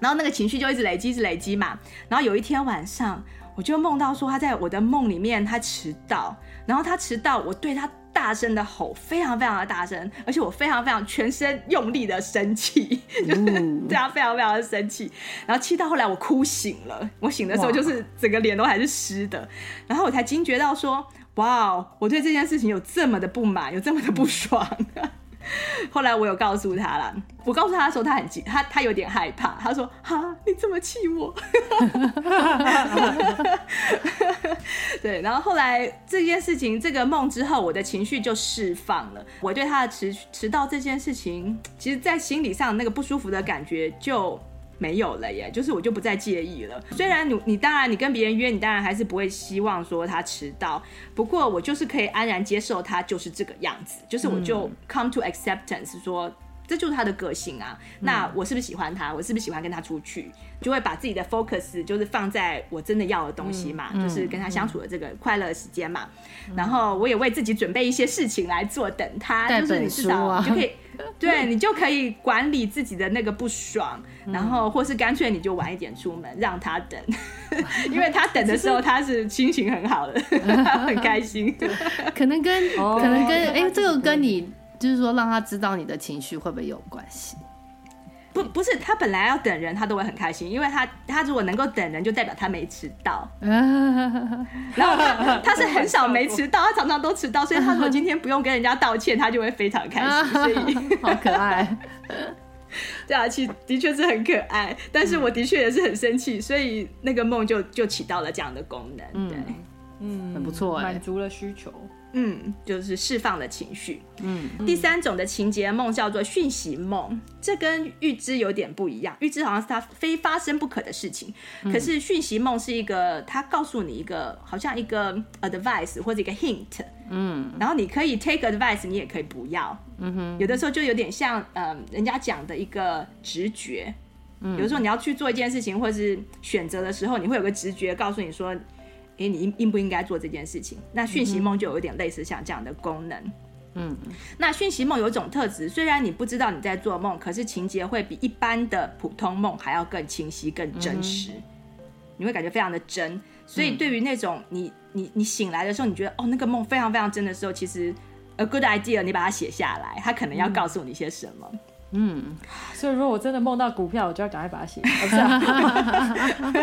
然后那个情绪就一直累积，一直累积嘛。然后有一天晚上。我就梦到说他在我的梦里面他迟到，然后他迟到，我对他大声的吼，非常非常的大声，而且我非常非常全身用力的生气，就是对他非常非常的生气，然后气到后来我哭醒了，我醒的时候就是整个脸都还是湿的，然后我才惊觉到说，哇，我对这件事情有这么的不满，有这么的不爽。后来我有告诉他了，我告诉他的时候，他很急，他他有点害怕，他说：“哈，你这么气我。”对，然后后来这件事情，这个梦之后，我的情绪就释放了。我对他的迟迟到这件事情，其实，在心理上那个不舒服的感觉就。没有了耶，就是我就不再介意了。虽然你你当然你跟别人约，你当然还是不会希望说他迟到。不过我就是可以安然接受他就是这个样子，就是我就 come to acceptance 说这就是他的个性啊。那我是不是喜欢他？我是不是喜欢跟他出去？就会把自己的 focus 就是放在我真的要的东西嘛，就是跟他相处的这个快乐时间嘛。然后我也为自己准备一些事情来做，等他，就是你至少你就可以。对，你就可以管理自己的那个不爽，嗯、然后或是干脆你就晚一点出门，让他等，因为他等的时候他是心情很好的，他 很开心。可能跟、哦、可能跟哎、欸，这个跟你就是说让他知道你的情绪会不会有关系？不不是，他本来要等人，他都会很开心，因为他他如果能够等人，就代表他没迟到。然后他他是很少没迟到，他常常都迟到，所以他如果今天不用跟人家道歉，他就会非常开心。所 以好可爱，对啊，其实的确是很可爱，但是我的确也是很生气，所以那个梦就就起到了这样的功能，对，嗯，很不错，满足了需求。嗯，就是释放了情绪。嗯，第三种的情节梦叫做讯息梦，这跟预知有点不一样。预知好像是它非发生不可的事情，嗯、可是讯息梦是一个，它告诉你一个，好像一个 advice 或者一个 hint。嗯，然后你可以 take advice，你也可以不要。嗯哼，有的时候就有点像，呃，人家讲的一个直觉。嗯，有的时候你要去做一件事情，或是选择的时候，你会有个直觉告诉你说。哎，你应应不应该做这件事情？那讯息梦就有点类似像这样的功能。嗯，那讯息梦有一种特质，虽然你不知道你在做梦，可是情节会比一般的普通梦还要更清晰、更真实。嗯、你会感觉非常的真。所以对于那种你你你醒来的时候，你觉得哦那个梦非常非常真的时候，其实 a good idea，你把它写下来，它可能要告诉你些什么。嗯嗯，所以如果我真的梦到股票，我就要赶快把它写。不是啊，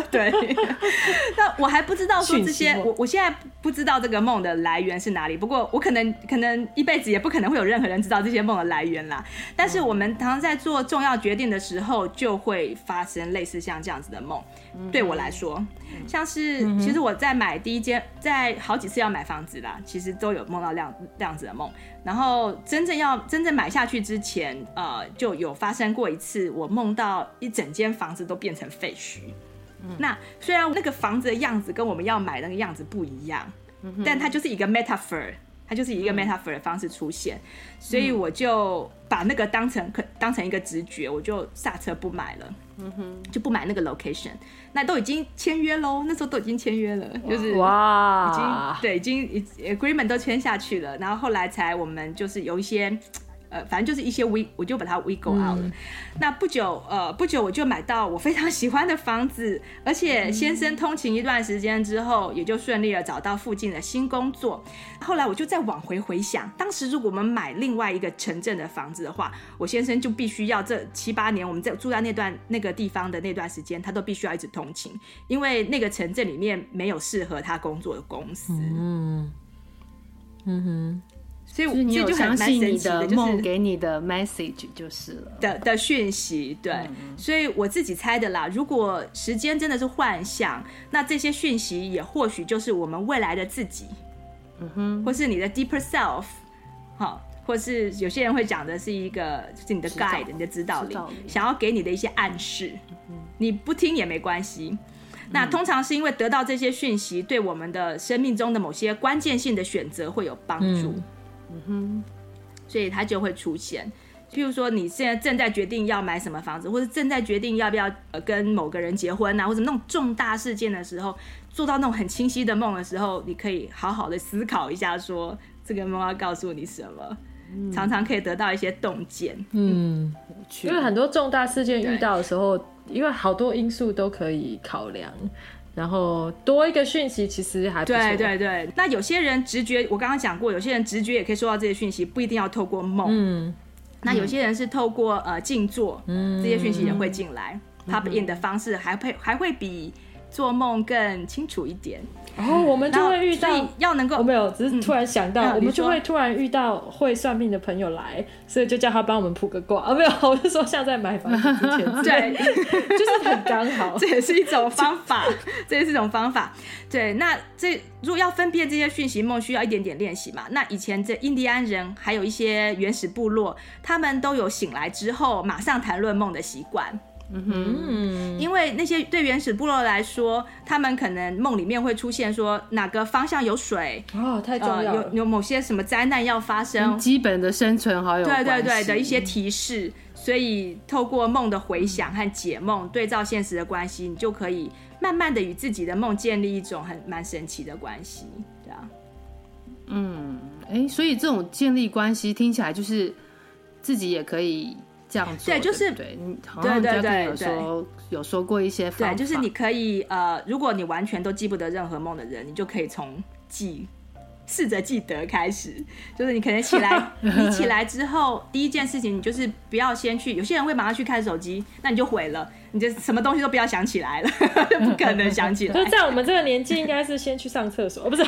对。那我还不知道说这些，我我现在不知道这个梦的来源是哪里。不过我可能可能一辈子也不可能会有任何人知道这些梦的来源啦。但是我们常常在做重要决定的时候，就会发生类似像这样子的梦。对我来说，像是其实我在买第一间，在好几次要买房子啦，其实都有梦到这样这样子的梦。然后真正要真正买下去之前，呃，就有发生过一次，我梦到一整间房子都变成废墟。嗯、那虽然那个房子的样子跟我们要买的那个样子不一样，嗯、哼但它就是一个 metaphor，它就是以一个 metaphor 的方式出现，嗯、所以我就把那个当成可当成一个直觉，我就刹车不买了。嗯哼，就不买那个 location，那都已经签约喽，那时候都已经签约了，就是哇，已经对，已经 agreement 都签下去了，然后后来才我们就是有一些。呃，反正就是一些 we，我就把它 we go out 了。嗯、那不久，呃，不久我就买到我非常喜欢的房子，而且先生通勤一段时间之后，也就顺利的找到附近的新工作。后来我就再往回回想，当时如果我们买另外一个城镇的房子的话，我先生就必须要这七八年我们在住在那段那个地方的那段时间，他都必须要一直通勤，因为那个城镇里面没有适合他工作的公司。嗯，嗯哼。所以，你有相信你的梦给你的 message 就是了的的讯息，对。嗯、所以我自己猜的啦。如果时间真的是幻象，那这些讯息也或许就是我们未来的自己，嗯哼，或是你的 deeper self，好，或是有些人会讲的是一个，就是你的 guide，你的指导灵，想要给你的一些暗示。嗯、你不听也没关系。嗯、那通常是因为得到这些讯息，对我们的生命中的某些关键性的选择会有帮助。嗯嗯哼，所以它就会出现。譬如说，你现在正在决定要买什么房子，或者正在决定要不要呃跟某个人结婚啊，或者那种重大事件的时候，做到那种很清晰的梦的时候，你可以好好的思考一下，说这个梦要告诉你什么，嗯、常常可以得到一些洞见。嗯，因为很多重大事件遇到的时候，因为好多因素都可以考量。然后多一个讯息其实还不错。对对对，那有些人直觉，我刚刚讲过，有些人直觉也可以收到这些讯息，不一定要透过梦。嗯，那有些人是透过呃静坐，嗯，这些讯息也会进来。嗯、pop in 的方式还会还会比做梦更清楚一点。然后我们就会遇到要能够，我没有，只是突然想到，我们就会突然遇到会算命的朋友来，所以就叫他帮我们卜个卦啊，没有，我就说像在买房子之前，对，就是很刚好，这也是一种方法，这也是一种方法。对，那这如果要分辨这些讯息梦，需要一点点练习嘛。那以前这印第安人还有一些原始部落，他们都有醒来之后马上谈论梦的习惯。嗯哼，因为那些对原始部落来说，他们可能梦里面会出现说哪个方向有水哦，太重要了，呃、有有某些什么灾难要发生，基本的生存好有，对对对的一些提示，所以透过梦的回想和解梦对照现实的关系，你就可以慢慢的与自己的梦建立一种很蛮神奇的关系，对啊，嗯，哎，所以这种建立关系听起来就是自己也可以。这样做对，就是对，好像对对对，有说有说过一些方法，对，就是你可以呃，如果你完全都记不得任何梦的人，你就可以从记试着记得开始，就是你可能起来，你起来之后第一件事情，你就是不要先去，有些人会马上去看手机，那你就毁了，你就什么东西都不要想起来了，就 不可能想起来。就在我们这个年纪，应该是先去上厕所，不是？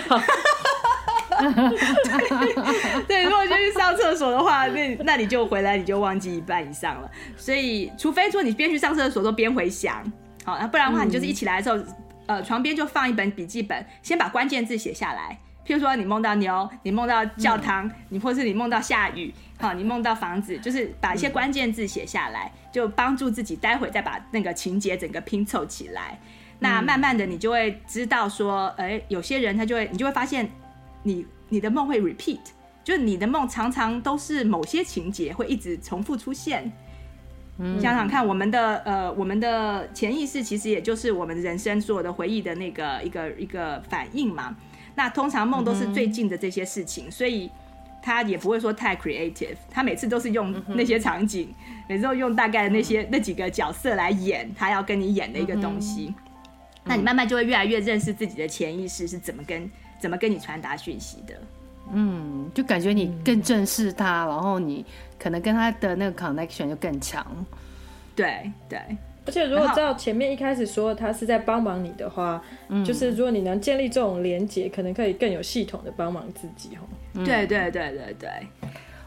对，如果先去上厕所的话，那那你就回来，你就忘记一半以上了。所以，除非说你边去上厕所都边回想，好，那不然的话，你就是一起来的时候，呃，床边就放一本笔记本，先把关键字写下来。譬如说，你梦到牛，你梦到教堂，你或是你梦到下雨，好，你梦到房子，就是把一些关键字写下来，就帮助自己待会再把那个情节整个拼凑起来。那慢慢的，你就会知道说，哎、欸，有些人他就会，你就会发现。你你的梦会 repeat，就是你的梦常常都是某些情节会一直重复出现。嗯，想想看，我们的呃，我们的潜意识其实也就是我们人生所有的回忆的那个一个一个反应嘛。那通常梦都是最近的这些事情，嗯，所以他也不会说太 creative，他每次都是用那些场景，嗯，每次都用大概的那些，嗯，那几个角色来演他要跟你演的一个东西。嗯，那你慢慢就会越来越认识自己的潜意识是怎么跟。怎么跟你传达讯息的？嗯，就感觉你更正视他，嗯，然后你可能跟他的那个 connection 就更强。对对，而且如果照前面一开始说他是在帮忙你的话，就是如果你能建立这种连接，可能可以更有系统的帮忙自己。嗯，对对对对对。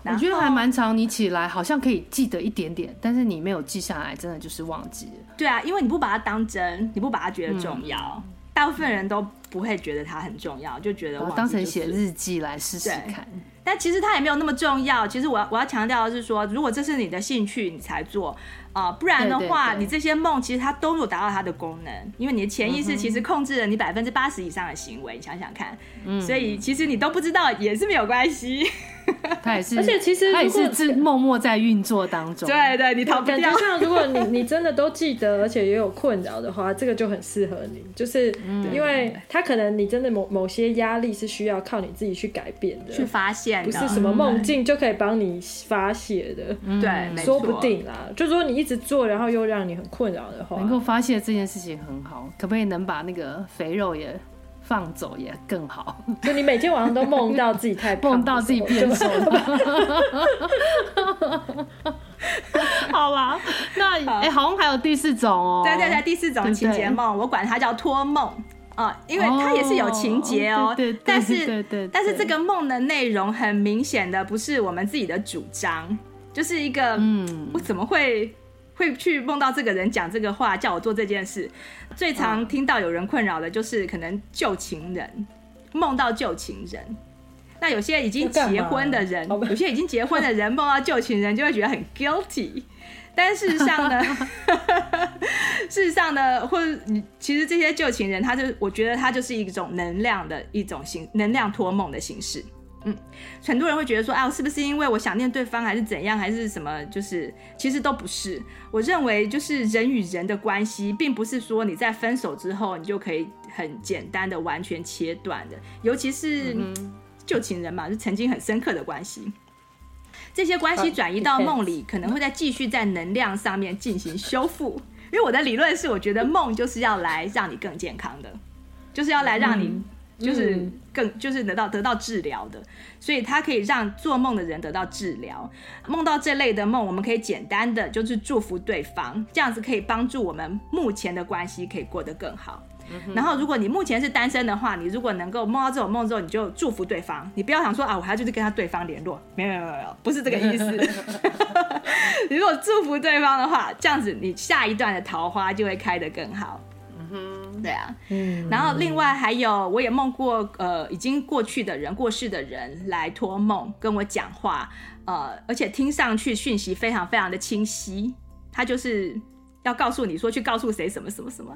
我觉得还蛮长，你起来好像可以记得一点点，但是你没有记下来，真的就是忘记了。对啊，因为你不把它当真，你不把它觉得重要。嗯大部分人都不会觉得它很重要，就觉得我当成写日记来试试看。但其实它也没有那么重要。其实我要我要强调的是说，如果这是你的兴趣，你才做啊、呃，不然的话，你这些梦其实它都有达到它的功能，因为你的潜意识其实控制了你百分之八十以上的行为。你想想看，嗯，所以其实你都不知道也是没有关系。他也是，而且其实他也是自默默在运作当中。对对，你逃不掉。感觉像如果你你真的都记得，而且也有困扰的话，这个就很适合你，就是因为他可能你真的某某些压力是需要靠你自己去改变的，去发现，不是什么梦境就可以帮你发泄的。对，说不定啦。就说你一直做，然后又让你很困扰的话，能够发泄这件事情很好，可不可以能把那个肥肉也？放走也更好，就你每天晚上都梦到自己太胖，梦到自己变瘦 了。好啦，那哎、欸，好像还有第四种哦。对对对，第四种情节梦，我管它叫托梦啊，因为它也是有情节哦。对，但是但是这个梦的内容很明显的不是我们自己的主张，就是一个嗯，我怎么会？会去梦到这个人讲这个话，叫我做这件事。最常听到有人困扰的就是可能旧情人梦到旧情人。那有些已经结婚的人，有些已经结婚的人梦到旧情人就会觉得很 guilty。但事实上呢，事实上呢，或其实这些旧情人，他就我觉得他就是一种能量的一种形，能量托梦的形式。嗯，很多人会觉得说，啊，是不是因为我想念对方，还是怎样，还是什么？就是其实都不是。我认为，就是人与人的关系，并不是说你在分手之后，你就可以很简单的完全切断的。尤其是旧情人嘛，是曾经很深刻的关系。这些关系转移到梦里，可能会再继续在能量上面进行修复。因为我的理论是，我觉得梦就是要来让你更健康的，就是要来让你。嗯就是更就是得到得到治疗的，所以它可以让做梦的人得到治疗。梦到这类的梦，我们可以简单的就是祝福对方，这样子可以帮助我们目前的关系可以过得更好。嗯、然后，如果你目前是单身的话，你如果能够梦到这种梦之后，你就祝福对方。你不要想说啊，我还要就是跟他对方联络，没有没有没有，不是这个意思。如果祝福对方的话，这样子你下一段的桃花就会开得更好。嗯，对啊，嗯，然后另外还有，我也梦过，呃，已经过去的人、过世的人来托梦跟我讲话，呃，而且听上去讯息非常非常的清晰，他就是要告诉你说去告诉谁什么什么什么。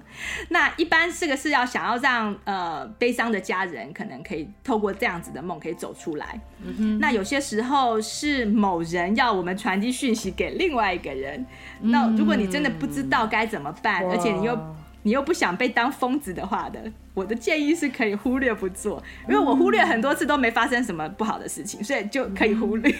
那一般这个是要想要让呃悲伤的家人可能可以透过这样子的梦可以走出来。嗯哼，那有些时候是某人要我们传递讯息给另外一个人，那如果你真的不知道该怎么办，而且你又你又不想被当疯子的话的，我的建议是可以忽略不做，因为我忽略很多次都没发生什么不好的事情，所以就可以忽略。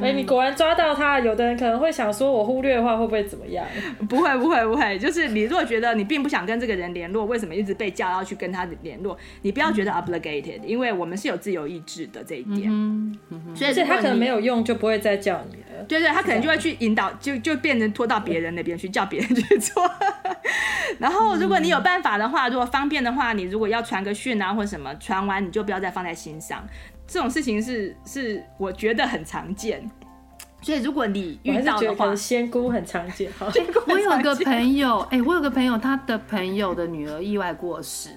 哎，你果然抓到他。有的人可能会想说，我忽略的话会不会怎么样？不会，不会，不会。就是你如果觉得你并不想跟这个人联络，为什么一直被叫要去跟他联络？你不要觉得 obligated，因为我们是有自由意志的这一点。嗯嗯。所以他可能没有用，就不会再叫你了。对对，他可能就会去引导，就就变成拖到别人那边去，叫别人去做。然后，如果你有办法的话，如果方便的话，你如果要传个讯啊或什么，传完你就不要再放在心上。这种事情是是我觉得很常见。所以如果你遇到的话，仙姑很常见。我有个朋友，哎、欸，我有个朋友，他的朋友的女儿意外过世，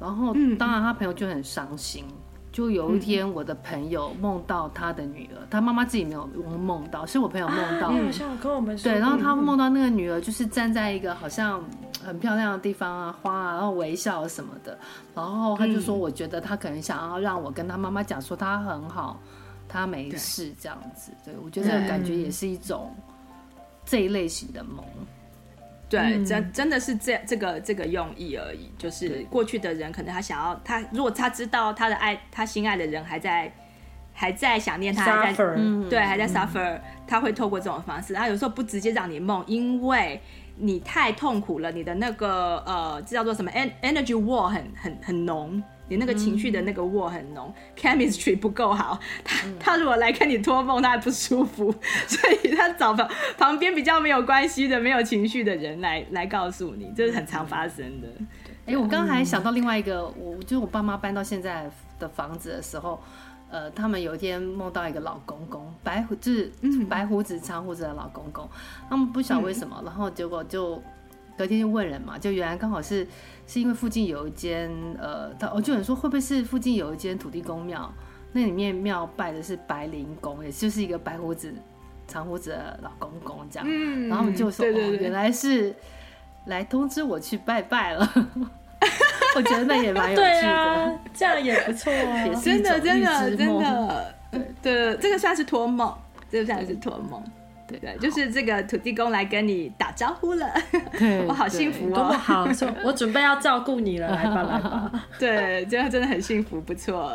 然后当然他朋友就很伤心。就有一天，我的朋友梦到他的女儿，他妈妈自己没有梦到，是我朋友梦到。好像跟我们说。对，然后他梦到那个女儿就是站在一个好像很漂亮的地方啊，花啊，然后微笑什么的。然后他就说：“我觉得他可能想要让我跟他妈妈讲说他很好，他没事这样子。”对，我觉得这个感觉也是一种这一类型的梦。对，嗯、真真的是这这个这个用意而已。就是过去的人，可能他想要他，如果他知道他的爱，他心爱的人还在还在想念他，还在、嗯、对还在 suffer，、嗯、他会透过这种方式。他有时候不直接让你梦，因为你太痛苦了，你的那个呃，这叫做什么？energy war 很很很浓。你那个情绪的那个 war 很浓、嗯、，chemistry 不够好。他他如果来跟你托梦，他还不舒服，所以他找旁旁边比较没有关系的、没有情绪的人来来告诉你，这是很常发生的。哎、欸，我刚才想到另外一个，我就是我爸妈搬到现在的房子的时候，呃，他们有一天梦到一个老公公，白胡就是白胡子长胡子的老公公，他们不晓得为什么，嗯、然后结果就隔天就问人嘛，就原来刚好是。是因为附近有一间呃，他我就有人说会不会是附近有一间土地公庙，那里面庙拜的是白灵公，也就是一个白胡子、长胡子的老公公这样。嗯，然后我们就说原来是来通知我去拜拜了。我觉得那也蛮有趣的，这样也不错啊，也真的真的真的，对，这个算是托梦，这个算是托梦。对对，就是这个土地公来跟你打招呼了，我好幸福哦！好，说我准备要照顾你了，来吧来吧。对，这样真的很幸福，不错。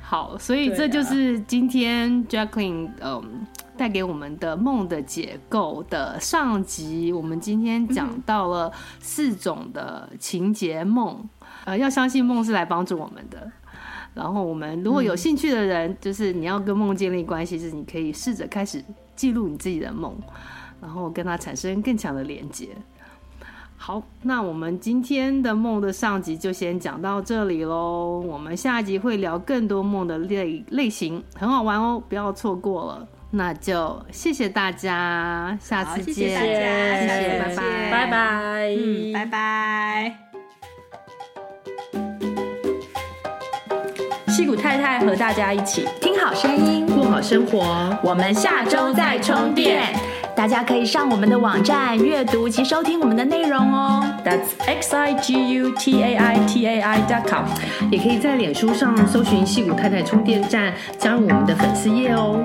好，所以这就是今天 Jacqueline 嗯带给我们的梦的解构的上集。我们今天讲到了四种的情节梦，呃，要相信梦是来帮助我们的。然后我们如果有兴趣的人，就是你要跟梦建立关系，是你可以试着开始。记录你自己的梦，然后跟它产生更强的连接。好，那我们今天的梦的上集就先讲到这里喽。我们下一集会聊更多梦的类类型，很好玩哦，不要错过了。那就谢谢大家，下次见，谢谢大家，谢谢，拜拜，拜拜，嗯，拜拜。戏骨太太和大家一起听好声音，过好生活。我们下周再充电，大家可以上我们的网站阅读及收听我们的内容哦。That's x i g u t a i t a i dot com，也可以在脸书上搜寻戏骨太太充电站，加入我们的粉丝页哦。